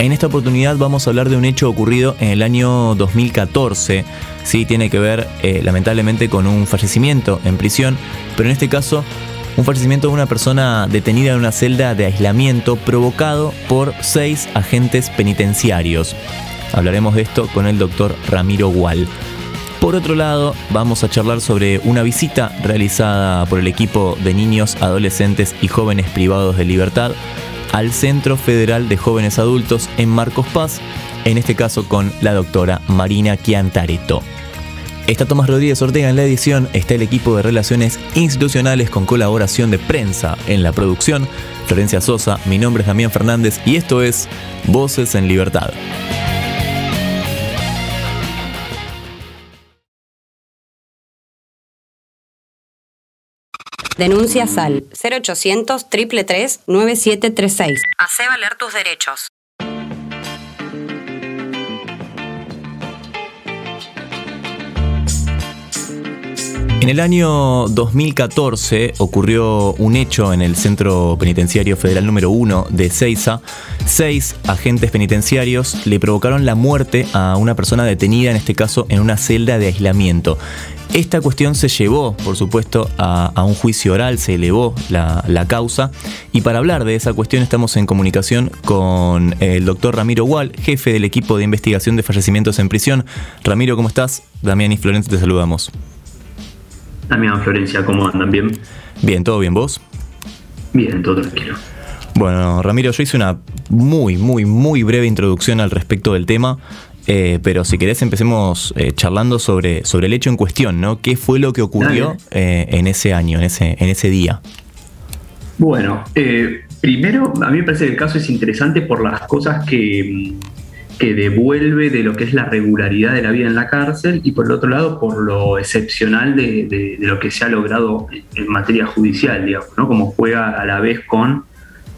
En esta oportunidad vamos a hablar de un hecho ocurrido en el año 2014. Sí, tiene que ver eh, lamentablemente con un fallecimiento en prisión, pero en este caso un fallecimiento de una persona detenida en una celda de aislamiento provocado por seis agentes penitenciarios. Hablaremos de esto con el doctor Ramiro Gual. Por otro lado, vamos a charlar sobre una visita realizada por el equipo de niños, adolescentes y jóvenes privados de libertad al Centro Federal de Jóvenes Adultos en Marcos Paz, en este caso con la doctora Marina Chiantareto. Está Tomás Rodríguez Ortega en la edición, está el equipo de relaciones institucionales con colaboración de prensa en la producción, Florencia Sosa, mi nombre es Damián Fernández y esto es Voces en Libertad. Denuncia SAL 0800 333 9736. Hacé valer tus derechos. En el año 2014 ocurrió un hecho en el Centro Penitenciario Federal número 1 de Ceiza. Seis agentes penitenciarios le provocaron la muerte a una persona detenida, en este caso en una celda de aislamiento. Esta cuestión se llevó, por supuesto, a, un juicio oral, se elevó la, causa. Y para hablar de esa cuestión estamos en comunicación con el doctor Ramiro Wall, jefe del equipo de investigación de fallecimientos en prisión. Ramiro, ¿cómo estás? Damián y Florencia te saludamos. Damián, Florencia, ¿cómo andan? ¿Bien? Bien, ¿todo bien vos? Bien, todo tranquilo. Bueno, Ramiro, yo hice una muy, muy, muy breve introducción al respecto del tema. Eh, pero si querés empecemos eh, charlando sobre, sobre el hecho en cuestión, ¿no? ¿Qué fue lo que ocurrió eh, en ese año, en ese, en ese día? Bueno, primero a mí me parece que el caso es interesante por las cosas que, que devuelve de lo que es la regularidad de la vida en la cárcel y por el otro lado por lo excepcional de, de lo que se ha logrado en materia judicial, digamos, ¿no? Como juega a la vez con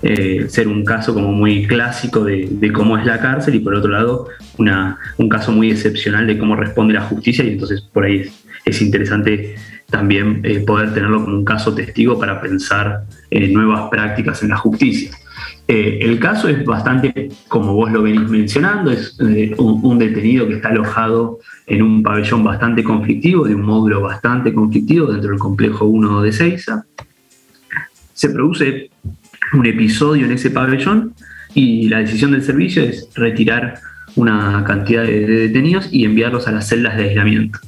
eh, ser un caso como muy clásico de, cómo es la cárcel y por otro lado un caso muy excepcional de cómo responde la justicia y entonces por ahí es, interesante también eh, poder tenerlo como un caso testigo para pensar en nuevas prácticas en la justicia. Eh, el caso es bastante, como vos lo venís mencionando, es un, un, detenido que está alojado en un pabellón bastante conflictivo, de un módulo bastante conflictivo dentro del complejo 1 de Seiza. Se produce un episodio en ese pabellón y la decisión del servicio es retirar una cantidad de, detenidos y enviarlos a las celdas de aislamiento.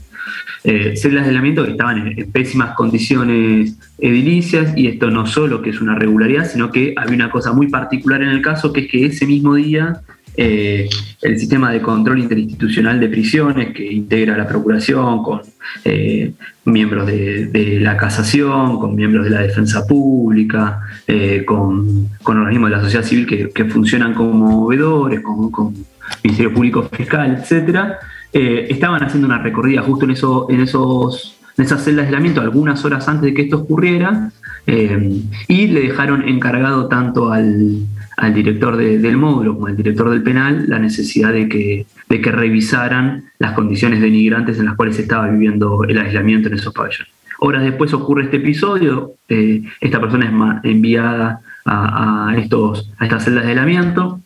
Eh, celdas de aislamiento que estaban en, pésimas condiciones edilicias y esto no solo que es una regularidad, sino que había una cosa muy particular en el caso, que es que ese mismo día eh, el sistema de control interinstitucional de prisiones que integra la Procuración con eh, miembros de, la casación, con miembros de la defensa pública, eh, con, organismos de la sociedad civil que, funcionan como veedores, con, con, Ministerio Público Fiscal, etc., estaban haciendo una recorrida justo en, eso, en, esos, en esas celdas de aislamiento algunas horas antes de que esto ocurriera y le dejaron encargado tanto al al director del módulo como al director del penal la necesidad de que, de que revisaran las condiciones denigrantes en las cuales estaba viviendo el aislamiento en esos pabellones. Horas después ocurre este episodio, eh, esta persona es enviada a, estos, a estas celdas de aislamiento.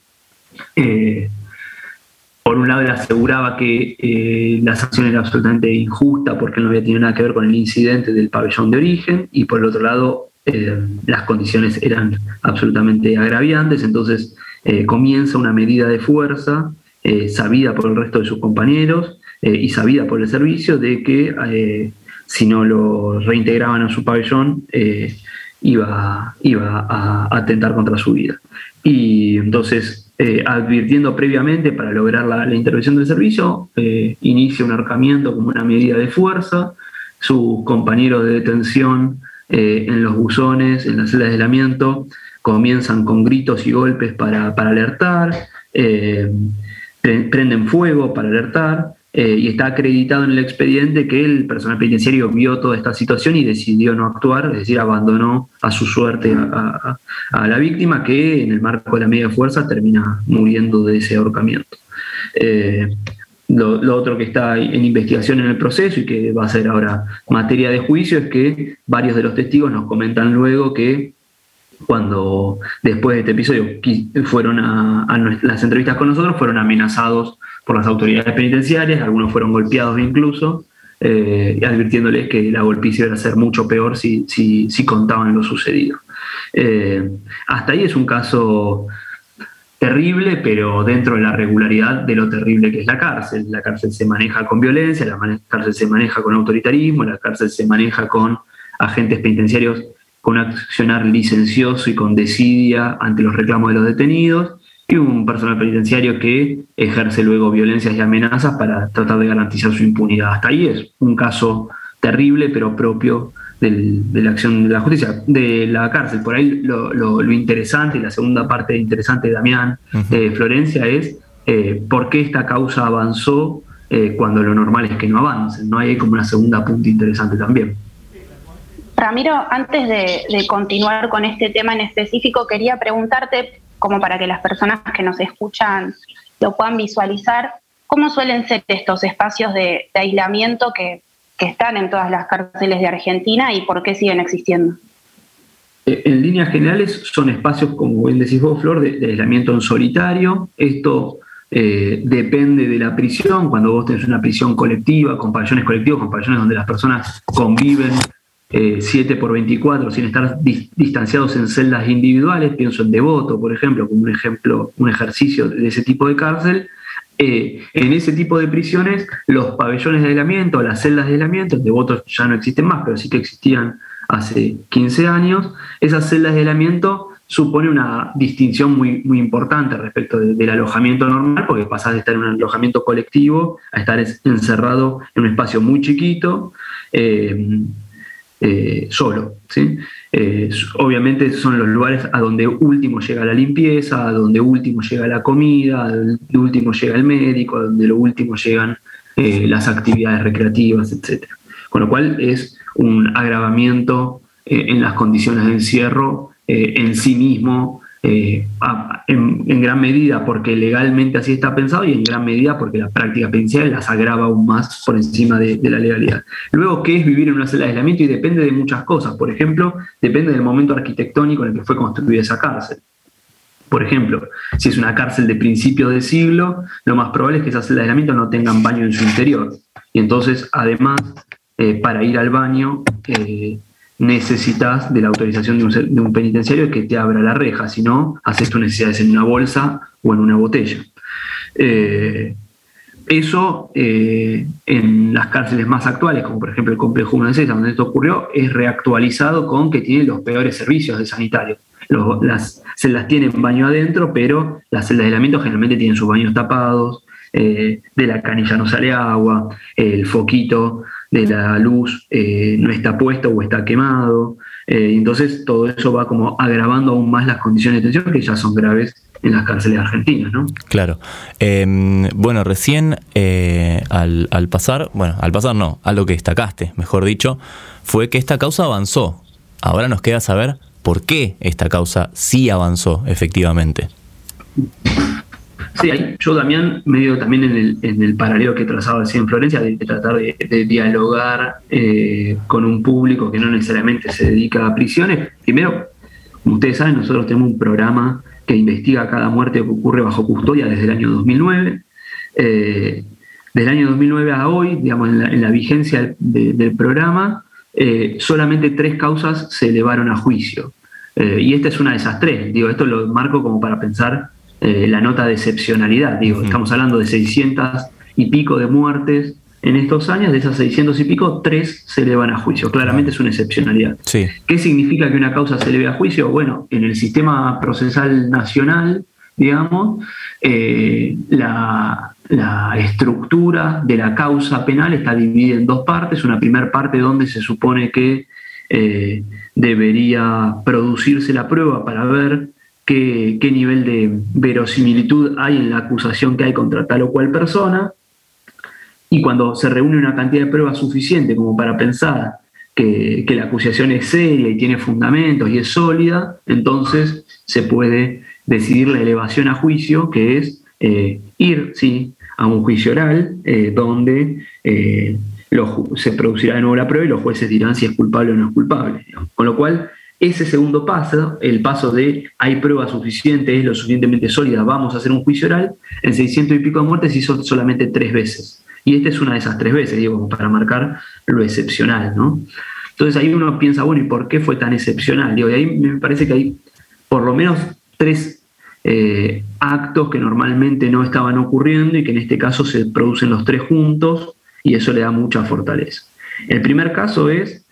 Eh, por un lado él aseguraba que eh, la sanción era absolutamente injusta porque no había tenido nada que ver con el incidente del pabellón de origen y por el otro lado eh, las condiciones eran absolutamente agraviantes, entonces eh, comienza una medida de fuerza eh, sabida por el resto de sus compañeros y sabida por el servicio de que si no lo reintegraban a su pabellón iba, iba a atentar contra su vida. Y entonces, advirtiendo previamente para lograr la, la intervención del servicio, inicia un arcamiento como una medida de fuerza, sus compañeros de detención eh, en los buzones, en las celdas de aislamiento, comienzan con gritos y golpes para, alertar. Eh, prenden fuego para alertar, eh, y está acreditado en el expediente que el personal penitenciario vio toda esta situación y decidió no actuar, es decir, abandonó a su suerte a, la víctima que en el marco de la media fuerza termina muriendo de ese ahorcamiento. Lo, otro que está en investigación en el proceso y que va a ser ahora materia de juicio es que varios de los testigos nos comentan luego que cuando después de este episodio fueron a, las entrevistas con nosotros, fueron amenazados por las autoridades penitenciarias, algunos fueron golpeados incluso, eh, advirtiéndoles que la golpiza iba a ser mucho peor si, si, contaban lo sucedido. Eh, hasta ahí es un caso terrible, pero dentro de la regularidad de lo terrible que es la cárcel. La cárcel se maneja con violencia, la cárcel se maneja con autoritarismo, la cárcel se maneja con agentes penitenciarios con accionar licencioso y con desidia ante los reclamos de los detenidos, y un personal penitenciario que ejerce luego violencias y amenazas para tratar de garantizar su impunidad. Hasta ahí es un caso terrible, pero propio de la acción de la justicia, de la cárcel. Por ahí lo, interesante, y la segunda parte interesante de Damián, de Florencia, es eh, por qué esta causa avanzó eh, cuando lo normal es que no avancen. ¿no? Hay como una segunda punta interesante también. Ramiro, antes de, continuar con este tema en específico, quería preguntarte, como para que las personas que nos escuchan lo puedan visualizar, ¿cómo suelen ser estos espacios de, aislamiento que, están en todas las cárceles de Argentina y por qué siguen existiendo? Eh, en líneas generales son espacios, como bien decís vos, Flor, de, aislamiento en solitario. Esto eh, depende de la prisión. Cuando vos tenés una prisión colectiva, con pabellones colectivos, con pabellones donde las personas conviven 7 eh, por 24 sin estar distanciados en celdas individuales, pienso en Devoto, por ejemplo, como un ejemplo, un ejercicio de ese tipo de cárcel. Eh, en ese tipo de prisiones, los pabellones de aislamiento, las celdas de aislamiento, en Devoto ya no existen más, pero sí que existían hace 15 años, esas celdas de aislamiento supone una distinción muy, muy importante respecto del alojamiento normal, porque pasás de estar en un alojamiento colectivo a estar encerrado en un espacio muy chiquito. Eh, eh, solo. ¿sí? Eh, obviamente son los lugares a donde último llega la limpieza, a donde último llega la comida, a donde último llega el médico, a donde lo último llegan eh, las actividades recreativas, etc. Con lo cual es un agravamiento en las condiciones de encierro en sí mismo eh, en, gran medida porque legalmente así está pensado y en gran medida porque la práctica penitenciaria las agrava aún más por encima de, la legalidad. Luego, ¿qué es vivir en una celda de aislamiento? Y depende de muchas cosas. Por ejemplo, depende del momento arquitectónico en el que fue construida esa cárcel. Por ejemplo, si es una cárcel de principio de siglo, lo más probable es que esas celdas de aislamiento no tengan baño en su interior. Y entonces, además, eh, para ir al baño, eh, necesitas de la autorización de un, penitenciario que te abra la reja, si no, haces tus necesidades en una bolsa o en una botella. Eh, eso en las cárceles más actuales, como por ejemplo el complejo 1 de donde esto ocurrió, es reactualizado con que tiene los peores servicios de sanitario. las celdas tienen baño adentro, pero las celdas de aislamiento generalmente tienen sus baños tapados, de la canilla no sale agua, el foquito de la luz eh, no está puesto o está quemado. Eh, entonces todo eso va como agravando aún más las condiciones de detención que ya son graves en las cárceles argentinas, ¿no? Claro. Em, bueno, recién eh, al, al, pasar, bueno, al pasar no, a lo que destacaste, mejor dicho, fue que esta causa avanzó. Ahora nos queda saber por qué esta causa sí avanzó efectivamente. Sí, yo, Damián, medio también en el, en el paralelo que trazaba así en Florencia, de, tratar de, dialogar eh, con un público que no necesariamente se dedica a prisiones. Primero, como ustedes saben, nosotros tenemos un programa que investiga cada muerte que ocurre bajo custodia desde el año 2009. Eh, desde el año 2009 a hoy, digamos, en la, vigencia del programa, eh, solamente tres causas se elevaron a juicio. y esta es una de esas tres. Digo, esto lo marco como para pensar eh, la nota de excepcionalidad. Digo, estamos hablando de 600 y pico de muertes en estos años, de esas 600 y pico, tres se elevan a juicio. Claramente es una excepcionalidad. ¿Qué significa que una causa se eleve a juicio? Bueno, en el sistema procesal nacional, digamos, eh, la, estructura de la causa penal está dividida en dos partes. Una primera parte donde se supone que eh, debería producirse la prueba para ver qué, nivel de verosimilitud hay en la acusación que hay contra tal o cual persona, y cuando se reúne una cantidad de pruebas suficiente como para pensar que, la acusación es seria y tiene fundamentos y es sólida, entonces se puede decidir la elevación a juicio, que es eh, ir, sí, a un juicio oral eh, donde eh, se producirá de nuevo la prueba y los jueces dirán si es culpable o no es culpable. Con lo cual, ese segundo paso, el paso de hay prueba suficiente, es lo suficientemente sólida, vamos a hacer un juicio oral, en 600 y pico de muertes hizo solamente tres veces. Y esta es una de esas tres veces, digo, para marcar lo excepcional, ¿no? Entonces ahí uno piensa, bueno, ¿y por qué fue tan excepcional? Y ahí me parece que hay por lo menos tres eh, actos que normalmente no estaban ocurriendo y que en este caso se producen los tres juntos y eso le da mucha fortaleza. El primer caso es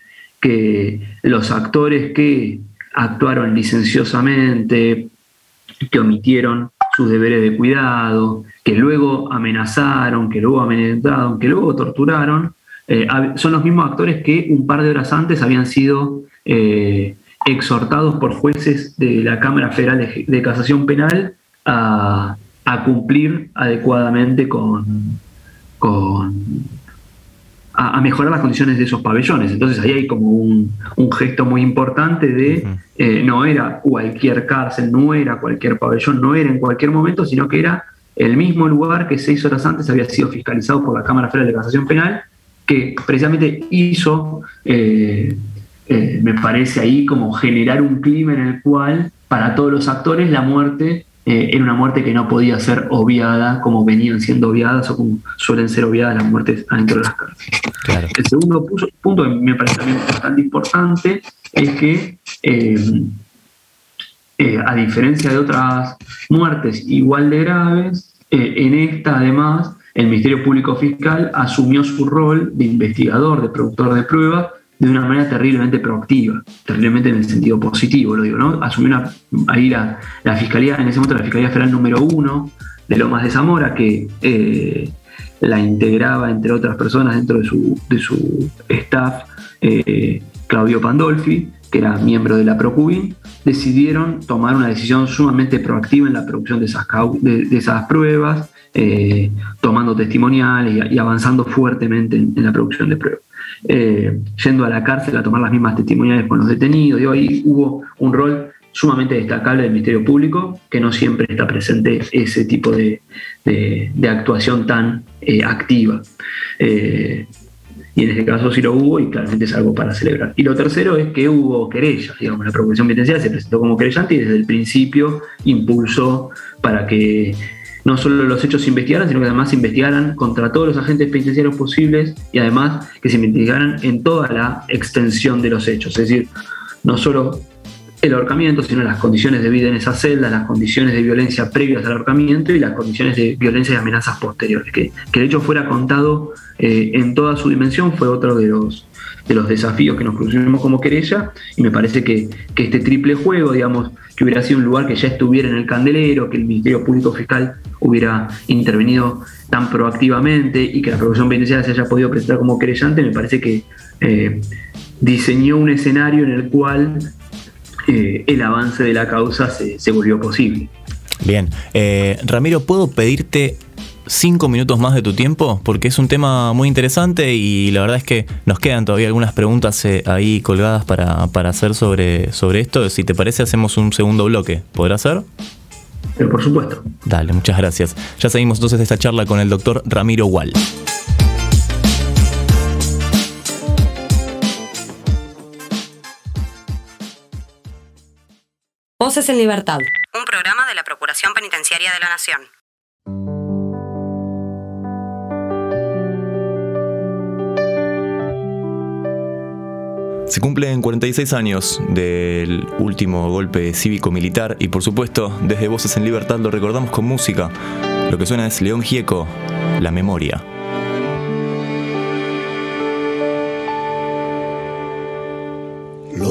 que los actores que actuaron licenciosamente, que omitieron sus deberes de cuidado, que luego amenazaron, que luego amenazaron, que luego torturaron, eh, son los mismos actores que un par de horas antes habían sido eh, exhortados por jueces de la Cámara Federal de, Casación Penal a, cumplir adecuadamente con, con a, mejorar las condiciones de esos pabellones. Entonces ahí hay como un, gesto muy importante de eh, no era cualquier cárcel, no era cualquier pabellón, no era en cualquier momento, sino que era el mismo lugar que seis horas antes había sido fiscalizado por la Cámara Federal de Casación Penal, que precisamente hizo, eh, eh, me parece ahí, como generar un clima en el cual para todos los actores la muerte eh, era una muerte que no podía ser obviada como venían siendo obviadas o como suelen ser obviadas las muertes adentro de las cárceles. El segundo punto que me parece también bastante importante es que, eh, eh, a diferencia de otras muertes igual de graves, en esta además el Ministerio Público Fiscal asumió su rol de investigador, de productor de pruebas, de una manera terriblemente proactiva, terriblemente en el sentido positivo, lo digo, ¿no? Asumió una, ahí la, Fiscalía, en ese momento la Fiscalía Federal número uno de Lomas de Zamora, que eh, la integraba, entre otras personas, dentro de su, de su staff, eh, Claudio Pandolfi, que era miembro de la Procubin, decidieron tomar una decisión sumamente proactiva en la producción de esas, de, esas pruebas, eh, tomando testimoniales y, avanzando fuertemente en la producción de pruebas. Eh, yendo a la cárcel a tomar las mismas testimoniales con los detenidos. Digo, ahí hubo un rol sumamente destacable del Ministerio Público, que no siempre está presente ese tipo de, actuación tan eh, activa. Eh, y en este caso sí lo hubo y claramente es algo para celebrar. Y lo tercero es que hubo querellas, digamos, la Procuración Penitenciaria se presentó como querellante y desde el principio impulsó para que no solo los hechos se investigaran, sino que además se investigaran contra todos los agentes penitenciarios posibles y además que se investigaran en toda la extensión de los hechos. Es decir, no solo el ahorcamiento, sino las condiciones de vida en esa celda, las condiciones de violencia previas al ahorcamiento y las condiciones de violencia y amenazas posteriores. Que, que el hecho fuera contado eh, en toda su dimensión fue otro de los, de los desafíos que nos pusimos como querella y me parece que, que, este triple juego, digamos, que hubiera sido un lugar que ya estuviera en el candelero, que el Ministerio Público Fiscal hubiera intervenido tan proactivamente y que la producción penitenciaria se haya podido presentar como querellante, me parece que eh, diseñó un escenario en el cual eh, el avance de la causa se, se volvió posible. Bien, eh, Ramiro, ¿puedo pedirte cinco minutos más de tu tiempo? Porque es un tema muy interesante y la verdad es que nos quedan todavía algunas preguntas eh, ahí colgadas para, hacer sobre, sobre esto. Si te parece, hacemos un segundo bloque. ¿Podrá ser? Pero por supuesto. Dale, muchas gracias. Ya seguimos entonces esta charla con el doctor Ramiro Wall. Voces en Libertad. Un programa de la Procuración Penitenciaria de la Nación. Se cumplen 46 años del último golpe cívico-militar y por supuesto desde Voces en Libertad lo recordamos con música. Lo que suena es León Gieco, La Memoria.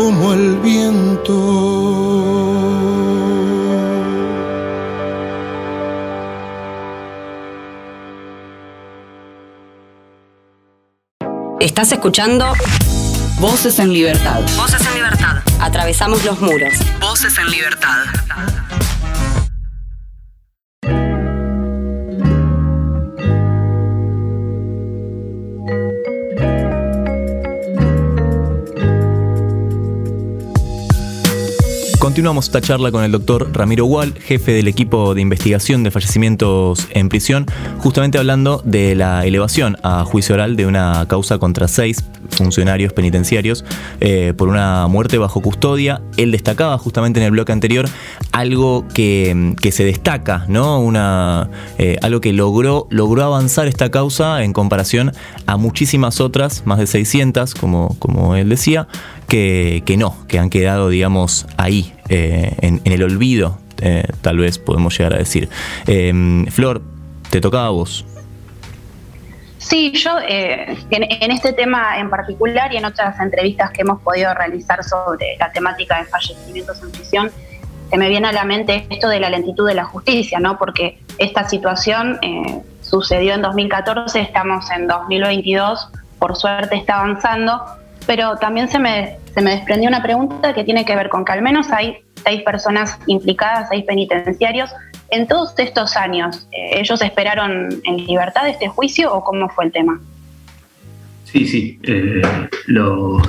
como el viento. Estás escuchando Voces en Libertad. Voces en libertad. Atravesamos los muros. Voces en libertad. Continuamos esta charla con el doctor Ramiro Wall, jefe del equipo de investigación de fallecimientos en prisión, justamente hablando de la elevación a juicio oral de una causa contra seis funcionarios penitenciarios eh, por una muerte bajo custodia. Él destacaba justamente en el bloque anterior algo que, que se destaca, ¿no? Una, eh, algo que logró, logró avanzar esta causa en comparación a muchísimas otras, más de 600, como, como él decía, que, no, que han quedado, digamos, ahí, eh, en, el olvido, eh, tal vez podemos llegar a decir. Eh, Flor, te tocaba a vos. Sí, yo eh, en, en este tema en particular y en otras entrevistas que hemos podido realizar sobre la temática de fallecimientos en prisión, se me viene a la mente esto de la lentitud de la justicia, ¿no? Porque esta situación eh, sucedió en 2014, estamos en 2022, por suerte está avanzando, pero también se me, se me desprendió una pregunta que tiene que ver con que al menos hay seis personas implicadas, seis penitenciarios. En todos estos años, eh, ¿ellos esperaron en libertad este juicio o cómo fue el tema? Sí, sí. eh, los,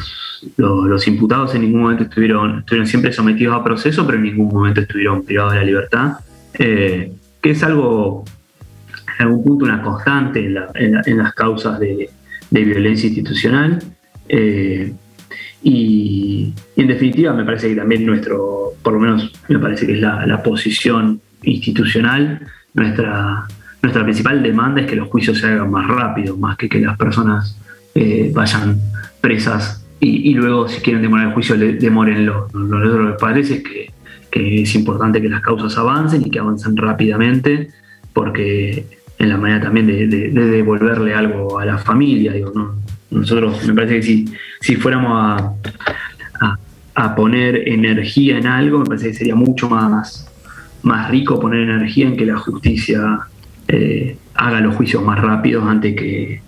los, los imputados en ningún momento estuvieron, estuvieron siempre sometidos a proceso, pero en ningún momento estuvieron privados de la libertad, eh, que es algo, en algún punto, una constante en, la- en la- en las causas de violencia institucional. Eh, y, en definitiva, me parece que también nuestro, por lo menos me parece que es la, posición institucional, nuestra, nuestra principal demanda es que los juicios se hagan más rápido, más que que las personas eh, vayan presas y, luego si quieren demorar el juicio, le- demórenlo. Lo, que parece es que, es importante que las causas avancen y que avancen rápidamente, porque en la manera también de- de devolverle algo a la familia, digo, ¿no? Nosotros, me parece que si, si fuéramos a, a- a poner energía en algo, me parece que sería mucho más, más rico poner energía en que la justicia eh, haga los juicios más rápidos antes que,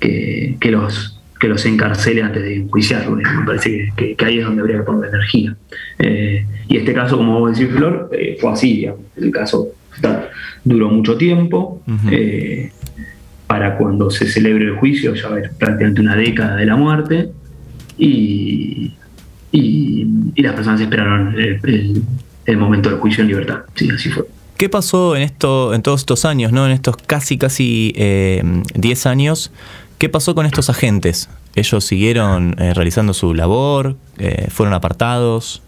que, que los que los encarcele antes de enjuiciarlos. Me parece que, ahí es donde habría que poner energía. Eh, y este caso, como vos decís, Flor, eh, fue así. digamos. El caso está- duró mucho tiempo. Para cuando se celebre el juicio, ya va a haber prácticamente una década de la muerte. Y, y, y las personas esperaron el, el- el momento del juicio en libertad. Sí, así fue. ¿Qué pasó en esto, en todos estos años, no? En estos casi, casi eh, 10 años. ¿Qué pasó con estos agentes? ¿Ellos siguieron eh, realizando su labor? Eh, ¿Fueron apartados?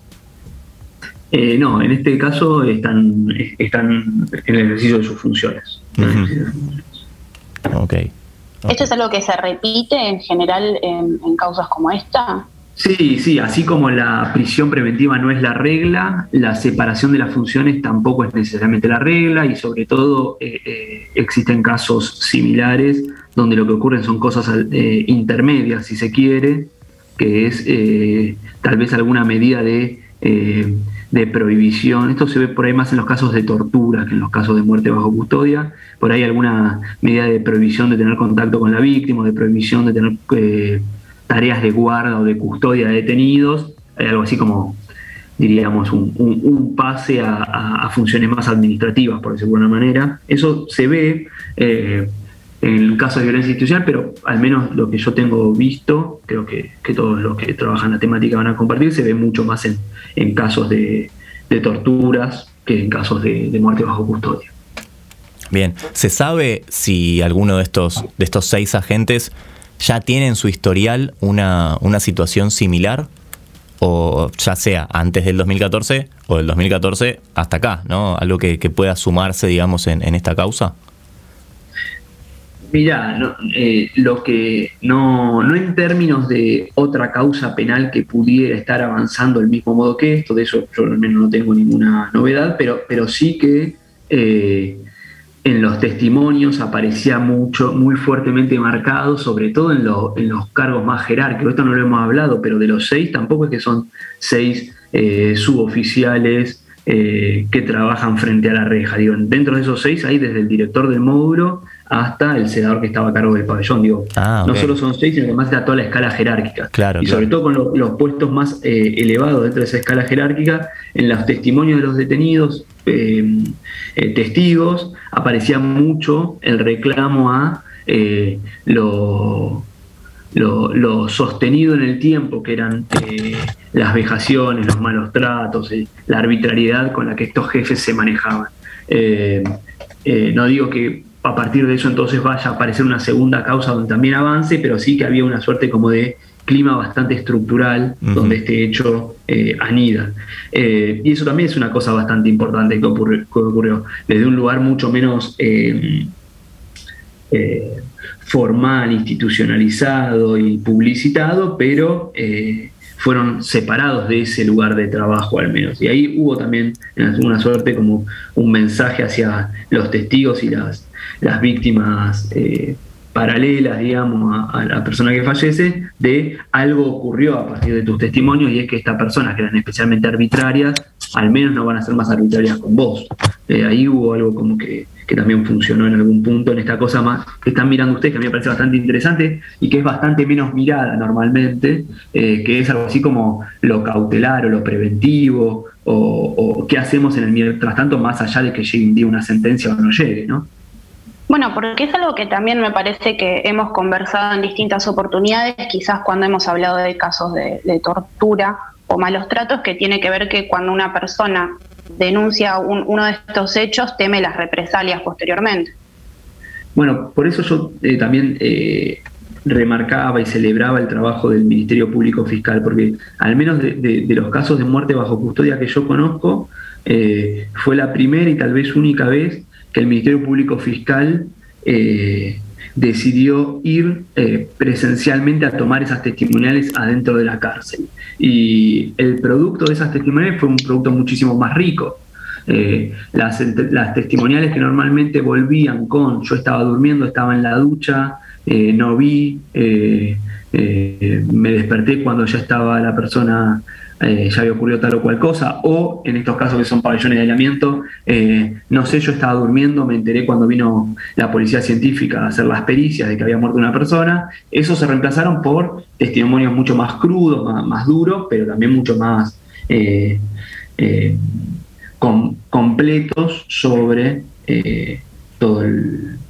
Eh, no, en este caso están, están en el ejercicio de sus funciones. Ujú. Ok. ¿Esto es algo que se repite en general en, en causas como esta? Sí, sí, así como la prisión preventiva no es la regla, la separación de las funciones tampoco es necesariamente la regla y sobre todo eh, eh, existen casos similares donde lo que ocurren son cosas eh, intermedias, si se quiere, que es eh, tal vez alguna medida de, eh, de prohibición. Esto se ve por ahí más en los casos de tortura que en los casos de muerte bajo custodia. Por ahí alguna medida de prohibición de tener contacto con la víctima, de prohibición de tener... eh, tareas de guarda o de custodia de detenidos, hay algo así como, diríamos, un, un- pase a funciones más administrativas, por decirlo de alguna manera. Eso se ve eh, en caso de violencia institucional, pero al menos lo que yo tengo visto, creo que, que todos los que trabajan la temática van a compartir, se ve mucho más en, en casos de, de torturas que en casos de, de muerte bajo custodia. Bien. ¿Se sabe si alguno de estos, de estos seis agentes ya tiene en su historial una, una situación similar? O ya sea antes del 2014 o del 2014 hasta acá, ¿no? Algo que, que pueda sumarse, digamos, en, en esta causa. Mirá, no, eh, lo que no, no en términos de otra causa penal que pudiera estar avanzando del mismo modo que esto, de eso yo al menos no tengo ninguna novedad, pero, pero sí que eh, en los testimonios aparecía mucho, muy fuertemente marcado, sobre todo en, los cargos más jerárquicos. Esto no lo hemos hablado, pero de los seis tampoco es que son seis eh, suboficiales que trabajan frente a la reja. Digo, dentro de esos seis hay desde el director del módulo hasta el senador que estaba a cargo del pabellón. Digo, Ah, no solo son seis, sino que además está toda la escala jerárquica. Claro, y sobre todo con lo- los puestos más eh, elevados dentro de esa escala jerárquica, en los testimonios de los detenidos, eh, eh, testigos, aparecía mucho el reclamo a lo, lo- lo sostenido en el tiempo, que eran las vejaciones, los malos tratos, la arbitrariedad con la que estos jefes se manejaban. No digo que a partir de eso entonces vaya a aparecer una segunda causa donde también avance, pero sí que había una suerte como de clima bastante estructural donde este hecho eh, anida. Eh, y eso también es una cosa bastante importante que ocurrió, que ocurrió desde un lugar mucho menos eh, formal, institucionalizado y publicitado, pero fueron separados de ese lugar de trabajo al menos. Y ahí hubo también alguna suerte como un mensaje hacia los testigos y las, las víctimas eh, paralelas, digamos, a, la persona que fallece, de algo ocurrió a partir de tus testimonios y es que estas personas que eran especialmente arbitrarias, al menos no van a ser más arbitrarias con vos. Eh, ahí hubo algo como que, que también funcionó en algún punto en esta cosa más que están mirando ustedes, que a mí me parece bastante interesante y que es bastante menos mirada normalmente, eh, que es algo así como lo cautelar o lo preventivo, o, o qué hacemos en el mientras tanto, más allá de que llegue un día una sentencia o no llegue, ¿no? Bueno, porque es algo que también me parece que hemos conversado en distintas oportunidades, quizás cuando hemos hablado de casos de, tortura o malos tratos, que tiene que ver que cuando una persona denuncia un- uno de estos hechos, teme las represalias posteriormente. Bueno, por eso yo eh, también eh, remarcaba y celebraba el trabajo del Ministerio Público Fiscal, porque al menos de los casos de muerte bajo custodia que yo conozco, eh, fue la primera y tal vez única vez que el Ministerio Público Fiscal eh, decidió ir eh, presencialmente a tomar esas testimoniales adentro de la cárcel. Y el producto de esas testimoniales fue un producto muchísimo más rico. Eh, las, las testimoniales que normalmente volvían con yo estaba durmiendo, estaba en la ducha, no vi, me desperté cuando ya estaba la persona, eh, ya había ocurrido tal o cual cosa, o en estos casos que son pabellones de aislamiento, eh, no sé, yo estaba durmiendo, me enteré cuando vino la policía científica a hacer las pericias de que había muerto una persona, esos se reemplazaron por testimonios mucho más crudos, más, duros, pero también mucho más... eh, com- completos sobre todo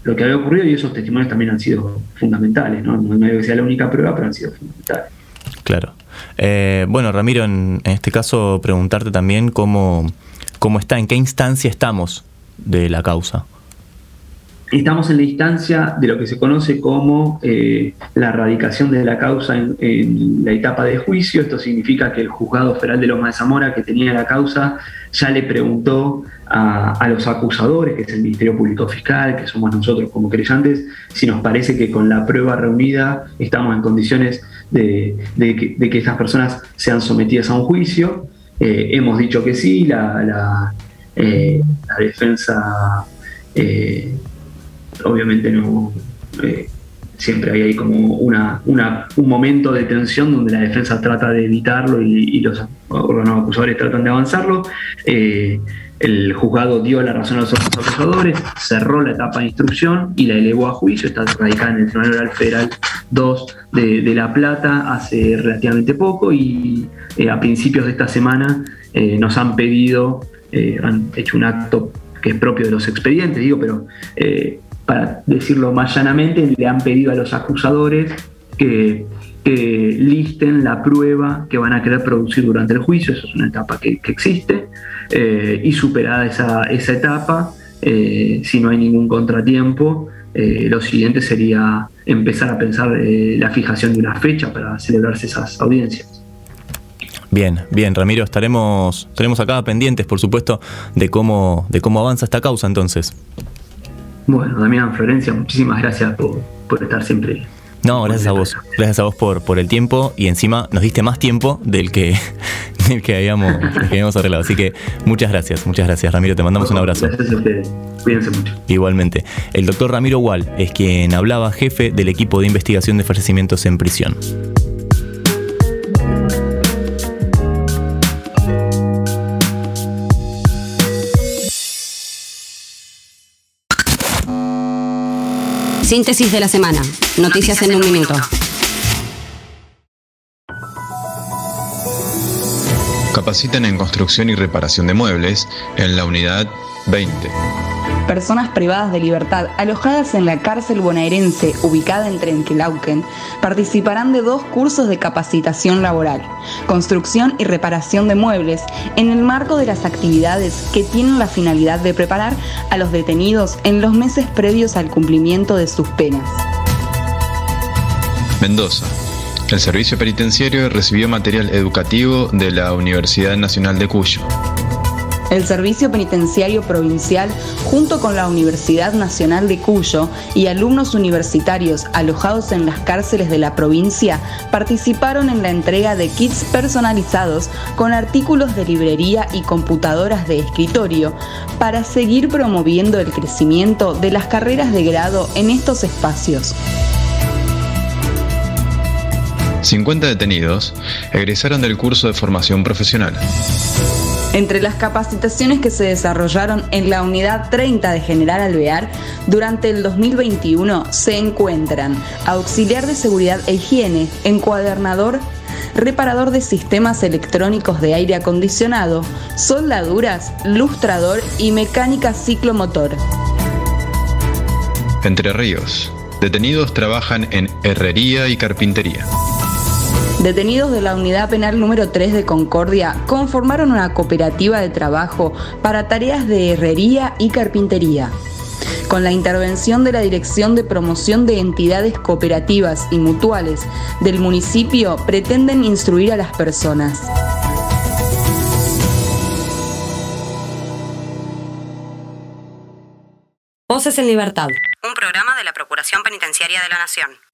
lo que había ocurrido y esos testimonios también han sido fundamentales, ¿no? No, no digo que sea la única prueba, pero han sido fundamentales. Claro. Eh, bueno, Ramiro, en, este caso preguntarte también cómo, cómo está, en qué instancia estamos de la causa. Estamos en la instancia de lo que se conoce como eh, la erradicación de la causa en, en la etapa de juicio. Esto significa que el juzgado federal de Loma de Zamora, que tenía la causa, ya le preguntó a, a los acusadores, que es el Ministerio Público Fiscal, que somos nosotros como creyentes, si nos parece que con la prueba reunida estamos en condiciones de, que, estas personas sean sometidas a un juicio. Eh, hemos dicho que sí, la, la, eh, defensa... eh, obviamente no siempre hay ahí como una, una- un momento de tensión donde la defensa trata de evitarlo y, y los órganos acusadores tratan de avanzarlo. El juzgado dio la razón a los acusadores, cerró la etapa de instrucción y la elevó a juicio. Está radicada en el Tribunal Oral Federal 2 de, La Plata hace relativamente poco y eh, a principios de esta semana eh, nos han pedido, eh, han hecho un acto que es propio de los expedientes, digo, pero para decirlo más llanamente, le han pedido a los acusadores que, que listen la prueba que van a querer producir durante el juicio, eso es una etapa que, que existe, eh, y superada esa, esa etapa, eh, si no hay ningún contratiempo, eh, lo siguiente sería empezar a pensar la fijación de una fecha para celebrarse esas audiencias. Bien, bien, Ramiro, estaremos, estaremos acá pendientes, por supuesto, de cómo, de cómo avanza esta causa entonces. Bueno, Damián, Florencia, muchísimas gracias por, por estar siempre No, gracias a vos. Gracias a vos por, por el tiempo y encima nos diste más tiempo del que, el que habíamos, que habíamos arreglado. Así que muchas gracias, muchas gracias, Ramiro. Te mandamos un abrazo. Gracias a ustedes. Cuídense mucho. Igualmente. El doctor Ramiro Wall es quien hablaba, jefe del equipo de investigación de fallecimientos en prisión. Síntesis de la semana. Noticias en un minuto. Capacitan en construcción y reparación de muebles en la unidad 20. Personas privadas de libertad alojadas en la cárcel bonaerense ubicada en Trenquelauquen participarán de dos cursos de capacitación laboral, construcción y reparación de muebles, en el marco de las actividades que tienen la finalidad de preparar a los detenidos en los meses previos al cumplimiento de sus penas. Mendoza. El servicio penitenciario recibió material educativo de la Universidad Nacional de Cuyo. El Servicio Penitenciario Provincial, junto con la Universidad Nacional de Cuyo y alumnos universitarios alojados en las cárceles de la provincia, participaron en la entrega de kits personalizados con artículos de librería y computadoras de escritorio para seguir promoviendo el crecimiento de las carreras de grado en estos espacios. 50 detenidos egresaron del curso de formación profesional. Entre las capacitaciones que se desarrollaron en la unidad 30 de General Alvear durante el 2021 se encuentran auxiliar de seguridad e higiene, encuadernador, reparador de sistemas electrónicos de aire acondicionado, soldaduras, lustrador y mecánica ciclomotor. Entre Ríos. Detenidos trabajan en herrería y carpintería. Detenidos de la Unidad Penal número 3 de Concordia conformaron una cooperativa de trabajo para tareas de herrería y carpintería. Con la intervención de la Dirección de Promoción de Entidades Cooperativas y Mutuales del municipio, pretenden instruir a las personas. Voces en Libertad. Un programa de la Procuración Penitenciaria de la Nación.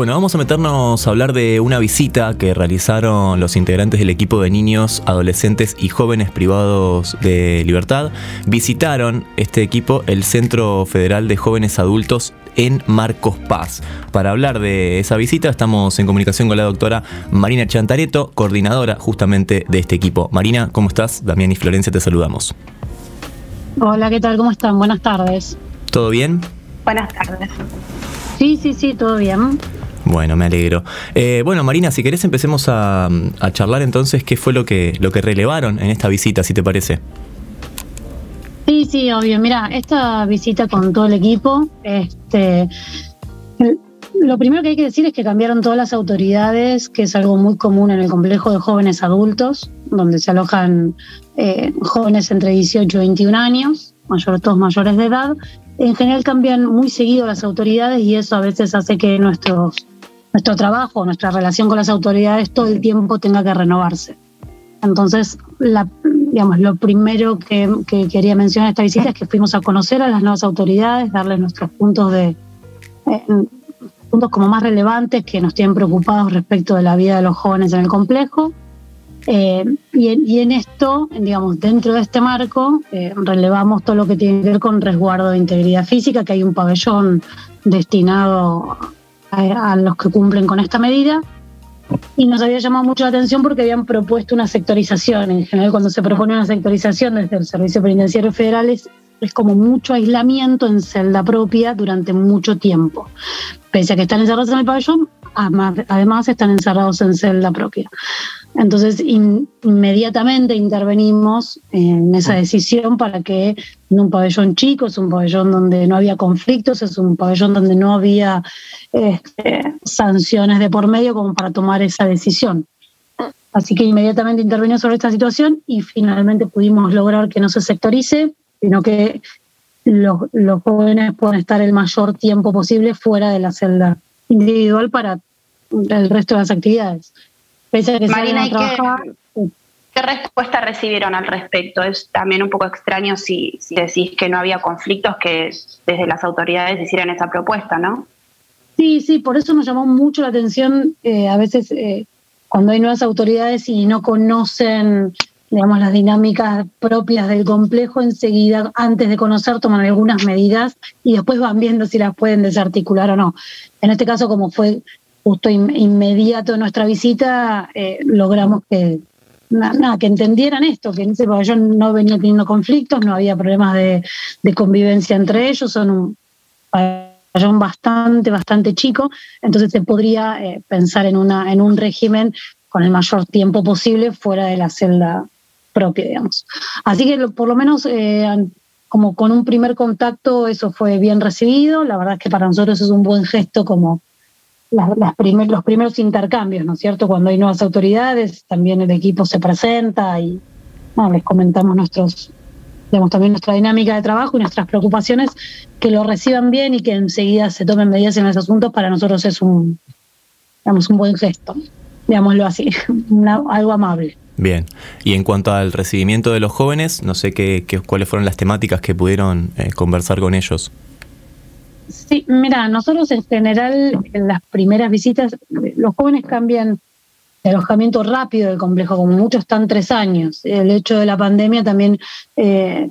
Bueno, vamos a meternos a hablar de una visita que realizaron los integrantes del equipo de niños, adolescentes y jóvenes privados de libertad. Visitaron este equipo el Centro Federal de Jóvenes Adultos en Marcos Paz. Para hablar de esa visita estamos en comunicación con la doctora Marina Chantareto, coordinadora justamente de este equipo. Marina, ¿cómo estás? Damián y Florencia te saludamos. Hola, ¿qué tal? ¿Cómo están? Buenas tardes. ¿Todo bien? Buenas tardes. Sí, sí, sí, todo bien. Bueno, me alegro. Eh, bueno, Marina, si querés empecemos a, charlar entonces qué fue lo que, lo que relevaron en esta visita, si te parece. Sí, sí, obvio. Mira, esta visita con todo el equipo, este, lo primero que hay que decir es que cambiaron todas las autoridades, que es algo muy común en el complejo de jóvenes adultos, donde se alojan eh, jóvenes entre 18 y 21 años, mayor, todos mayores de edad. En general cambian muy seguido las autoridades y eso a veces hace que nuestros nuestro trabajo, nuestra relación con las autoridades todo el tiempo tenga que renovarse. Entonces, la, digamos, lo primero que, que, quería mencionar en esta visita es que fuimos a conocer a las nuevas autoridades, darles nuestros puntos de puntos como más relevantes que nos tienen preocupados respecto de la vida de los jóvenes en el complejo. Eh, y, en, y, en, esto, digamos, dentro de este marco, eh, relevamos todo lo que tiene que ver con resguardo de integridad física, que hay un pabellón destinado a, los que cumplen con esta medida. Y nos había llamado mucho la atención porque habían propuesto una sectorización. En general, cuando se propone una sectorización desde el Servicio Penitenciario Federal, es, es como mucho aislamiento en celda propia durante mucho tiempo. Pese a que están encerrados en el pabellón, además están encerrados en celda propia. Entonces, in, inmediatamente intervenimos en esa decisión para que en un pabellón chico, es un pabellón donde no había conflictos, es un pabellón donde no había este, sanciones de por medio como para tomar esa decisión. Así que inmediatamente intervino sobre esta situación y finalmente pudimos lograr que no se sectorice, sino que los, los jóvenes puedan estar el mayor tiempo posible fuera de la celda individual para el resto de las actividades. Pese a que Marina, trabajar. ¿Qué respuesta recibieron al respecto? Es también un poco extraño si, decís que no había conflictos que desde las autoridades hicieran esa propuesta, ¿no? Sí, sí, por eso nos llamó mucho la atención eh, a veces eh, cuando hay nuevas autoridades y no conocen digamos, las dinámicas propias del complejo, enseguida, antes de conocer, toman algunas medidas y después van viendo si las pueden desarticular o no. En este caso, como fue justo inmediato nuestra visita, eh, logramos que, nada, que entendieran esto, que yo no venía teniendo conflictos, no había problemas de, convivencia entre ellos, son un pabellón bastante, bastante chico, entonces se podría eh, pensar en, una, en un régimen con el mayor tiempo posible fuera de la celda propia, digamos. Así que por lo menos eh, como con un primer contacto eso fue bien recibido, la verdad es que para nosotros es un buen gesto como los primeros intercambios, ¿no es cierto? Cuando hay nuevas autoridades, también el equipo se presenta y les comentamos nuestros, digamos, también nuestra dinámica de trabajo y nuestras preocupaciones, que lo reciban bien y que enseguida se tomen medidas en esos asuntos, para nosotros es un, digamos, un buen gesto, digámoslo así, algo amable. Bien, y en cuanto al recibimiento de los jóvenes, no sé qué, cuáles fueron las temáticas que pudieron eh, conversar con ellos. Sí, mira, nosotros en general en las primeras visitas, los jóvenes cambian de alojamiento rápido del complejo, como muchos están tres años. El hecho de la pandemia también eh,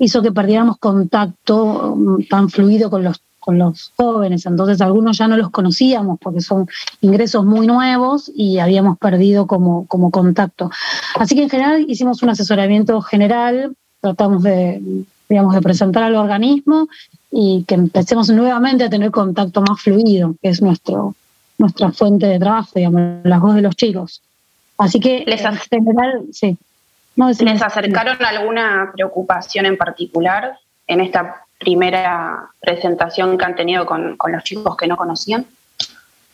hizo que perdiéramos contacto mm, tan fluido con los con los jóvenes, entonces algunos ya no los conocíamos porque son ingresos muy nuevos y habíamos perdido como, como contacto. Así que en general hicimos un asesoramiento general, tratamos de, digamos, de presentar al organismo y que empecemos nuevamente a tener contacto más fluido, que es nuestro, nuestra fuente de trabajo, digamos, la voz de los chicos. Así que les en general, sí. ¿Les acercaron alguna preocupación en particular en esta primera presentación que han tenido con, los chicos que no conocían?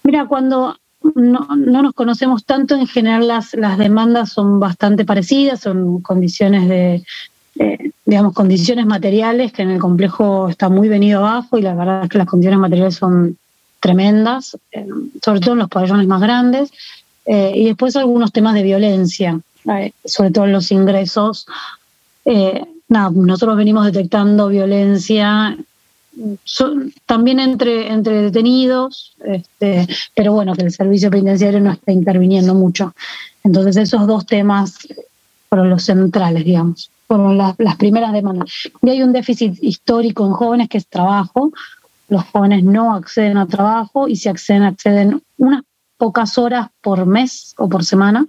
Mira, cuando no, nos conocemos tanto, en general las, las demandas son bastante parecidas, son condiciones de, digamos, condiciones materiales que en el complejo está muy venido abajo y la verdad es que las condiciones materiales son tremendas, eh, sobre todo en los pabellones más grandes, eh, y después algunos temas de violencia, eh, sobre todo en los ingresos nosotros venimos detectando violencia también entre, entre detenidos, este, pero bueno, que el servicio penitenciario no está interviniendo mucho. Entonces esos dos temas fueron los centrales, digamos, fueron las, las primeras demandas. Y hay un déficit histórico en jóvenes que es trabajo. Los jóvenes no acceden a trabajo y si acceden, acceden unas pocas horas por mes o por semana.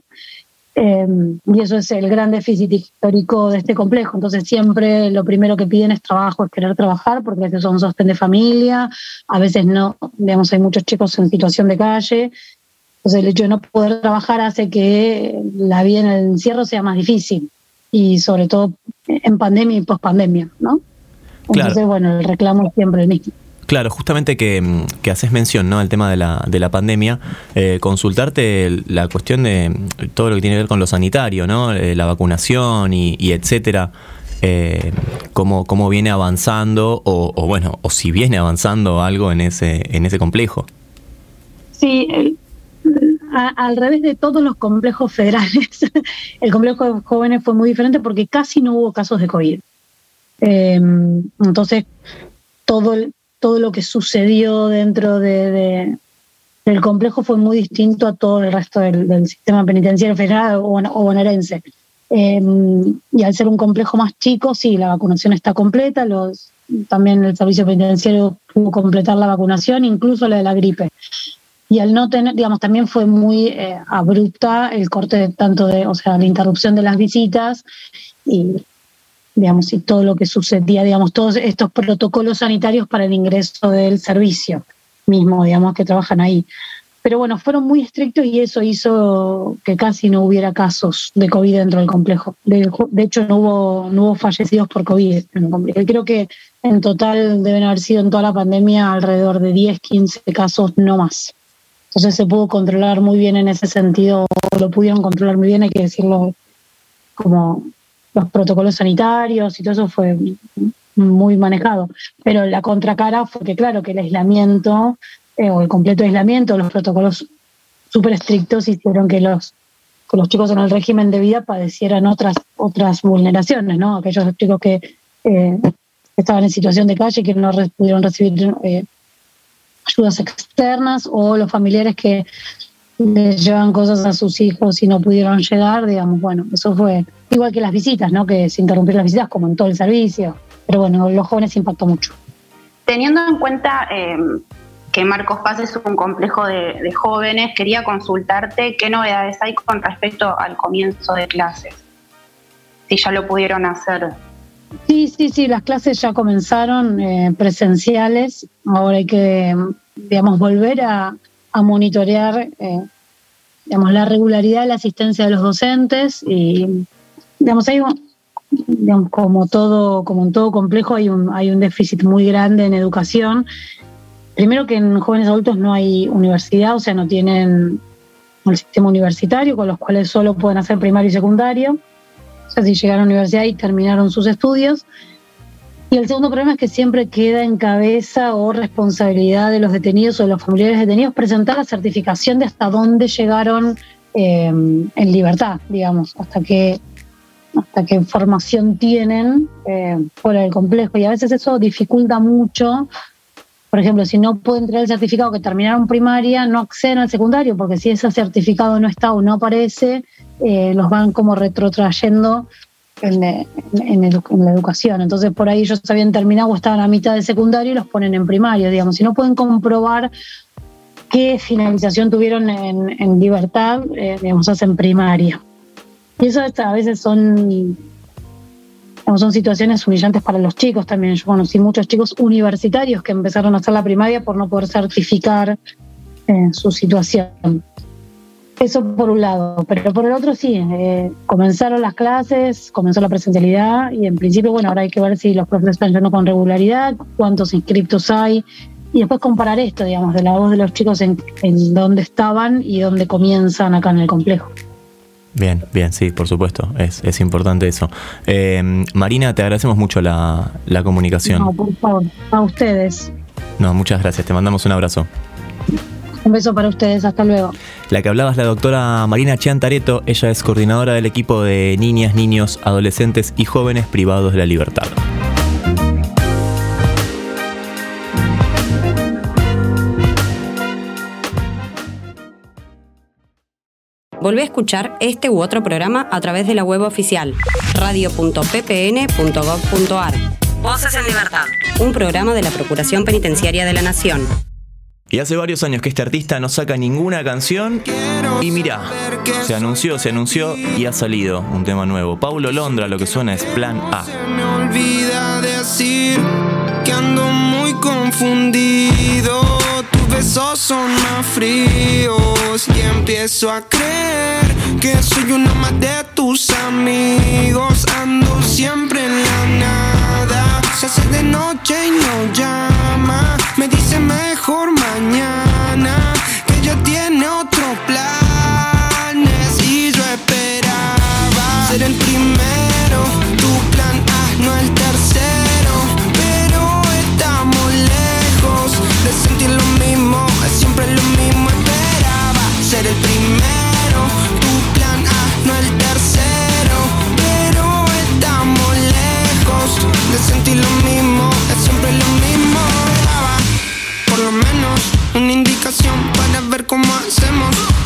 Em, y eso es el gran déficit histórico de este complejo. Entonces siempre lo primero que piden es trabajo, es querer trabajar, porque a veces son sostén de familia, a veces no, digamos, hay muchos chicos en situación de calle. Entonces el hecho de no poder trabajar hace que la vida en el encierro sea más difícil, y sobre todo en pandemia y pospandemia, ¿no? Entonces, bueno, el reclamo es siempre el mismo. Claro, justamente que, haces mención ¿no? al tema de la, de la pandemia, eh, consultarte la cuestión de todo lo que tiene que ver con lo sanitario, ¿no? Eh, la vacunación y, etcétera, eh, cómo, cómo, viene avanzando o, bueno, o si viene avanzando algo en ese, en ese complejo. Sí, al revés de todos los complejos federales, el complejo de jóvenes fue muy diferente porque casi no hubo casos de COVID. entonces, todo el, todo lo que sucedió dentro de, del complejo fue muy distinto a todo el resto del, sistema penitenciario federal o, bonaerense. Em, y al ser un complejo más chico, sí, la vacunación está completa, los, también el servicio penitenciario pudo completar la vacunación, incluso la de la gripe. Y al no tener, digamos, también fue muy eh, abrupta el corte tanto de, o sea, la interrupción de las visitas y digamos, y todo lo que sucedía, digamos, todos estos protocolos sanitarios para el ingreso del servicio mismo, digamos, que trabajan ahí. Pero bueno, fueron muy estrictos y eso hizo que casi no hubiera casos de COVID dentro del complejo. De, hecho, no hubo, no hubo fallecidos por COVID en el complejo. Creo que en total deben haber sido en toda la pandemia alrededor de 10, 15 casos, no más. Entonces se pudo controlar muy bien en ese sentido, lo pudieron controlar muy bien, hay que decirlo como los protocolos sanitarios y todo eso fue muy manejado. Pero la contracara fue que, claro, que el aislamiento eh, o el completo aislamiento, los protocolos súper estrictos hicieron que los que los chicos en el régimen de vida padecieran otras, otras vulneraciones, ¿no? Aquellos chicos que eh, estaban en situación de calle, que no pudieron recibir eh, ayudas externas, o los familiares que les llevan cosas a sus hijos y no pudieron llegar, digamos, bueno, eso fue igual que las visitas, ¿no? Que se interrumpieron las visitas como en todo el servicio, pero bueno, los jóvenes impactó mucho. Teniendo en cuenta eh, que Marcos Paz es un complejo de, jóvenes, quería consultarte qué novedades hay con respecto al comienzo de clases, si ya lo pudieron hacer. Sí, sí, sí, las clases ya comenzaron eh, presenciales, ahora hay que, digamos, volver a, monitorear, eh, digamos, la regularidad de la asistencia de los docentes y, digamos, hay como todo, como en todo complejo hay un, hay un déficit muy grande en educación Primero que en jóvenes adultos no hay universidad, o sea, no tienen el sistema universitario, con los cuales solo pueden hacer primario y secundario. O sea, si llegaron a la universidad y terminaron sus estudios. Y el segundo problema es que siempre queda en cabeza o responsabilidad de los detenidos o de los familiares detenidos presentar la certificación de hasta dónde llegaron eh, en libertad, digamos, hasta qué, hasta qué formación tienen eh, fuera del complejo. Y a veces eso dificulta mucho por ejemplo, si no pueden tener el certificado que terminaron primaria, no acceden al secundario, porque si ese certificado no está o no aparece, eh, los van como retrotrayendo en, la educación. Entonces, por ahí ellos habían terminado o estaban a mitad de secundario y los ponen en primario, digamos. Si no pueden comprobar qué finalización tuvieron en, libertad, eh, digamos, hacen primaria. Y eso a veces son son situaciones humillantes para los chicos también. Yo conocí muchos chicos universitarios que empezaron a hacer la primaria por no poder certificar eh, su situación. Eso por un lado, pero por el otro sí, eh, comenzaron las clases, comenzó la presencialidad y en principio, bueno, ahora hay que ver si los profesores están yendo con regularidad, cuántos inscriptos hay y después comparar esto, digamos, de la voz de los chicos en, en dónde estaban y dónde comienzan acá en el complejo. Bien, bien, sí, por supuesto, es, es importante eso. Eh, Marina, te agradecemos mucho la, la comunicación. No, por favor, a ustedes. No, muchas gracias, te mandamos un abrazo. Un beso para ustedes, hasta luego. La que hablaba es la doctora Marina Chiantareto, ella es coordinadora del equipo de niñas, niños, adolescentes y jóvenes privados de la libertad. Volvé a escuchar este u otro programa a través de la web oficial radio.ppn.gov.ar. Voces en Libertad. Un programa de la Procuración Penitenciaria de la Nación. Y hace varios años que este artista no saca ninguna canción. Y mira, se anunció, se anunció y ha salido un tema nuevo. Paulo Londra, lo que suena es Plan A. Se me olvida decir que ando muy confundido besos son más fríos y empiezo a creer que soy uno más de tus amigos. Ando siempre en la nada. Se hace de noche y no llama. Me dice mejor mañana que ya tiene otro planes y yo esperaba ser el primero.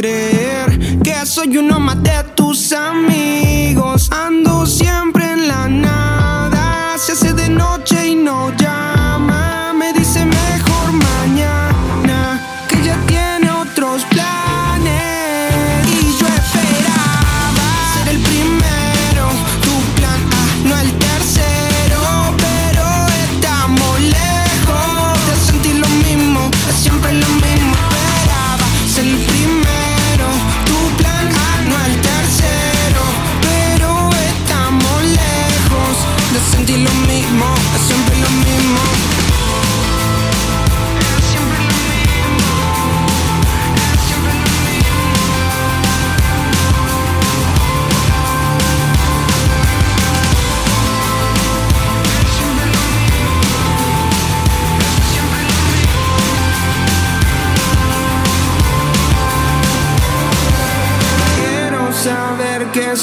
que soy uno más de tus amigos. Ando siempre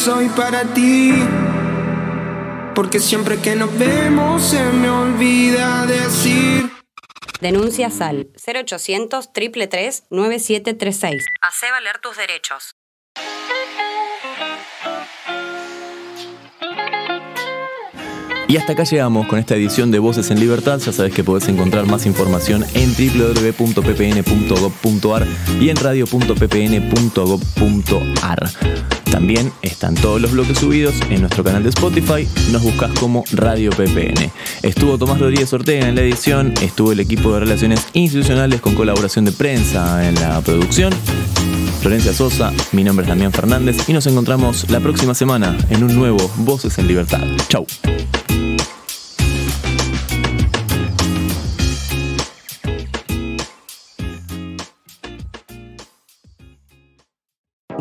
soy para ti. Porque siempre que nos vemos se me olvida decir. Denuncias al 0800 333 9736. Hacé valer tus derechos. Y hasta acá llegamos con esta edición de Voces en Libertad. Ya sabes que podés encontrar más información en www.ppn.gov.ar y en radio.ppn.gov.ar. También están todos los bloques subidos en nuestro canal de Spotify. Nos buscas como Radio PPN. Estuvo Tomás Rodríguez Ortega en la edición. Estuvo el equipo de Relaciones Institucionales con colaboración de prensa en la producción. Florencia Sosa, mi nombre es Damián Fernández y nos encontramos la próxima semana en un nuevo Voces en Libertad. Chau.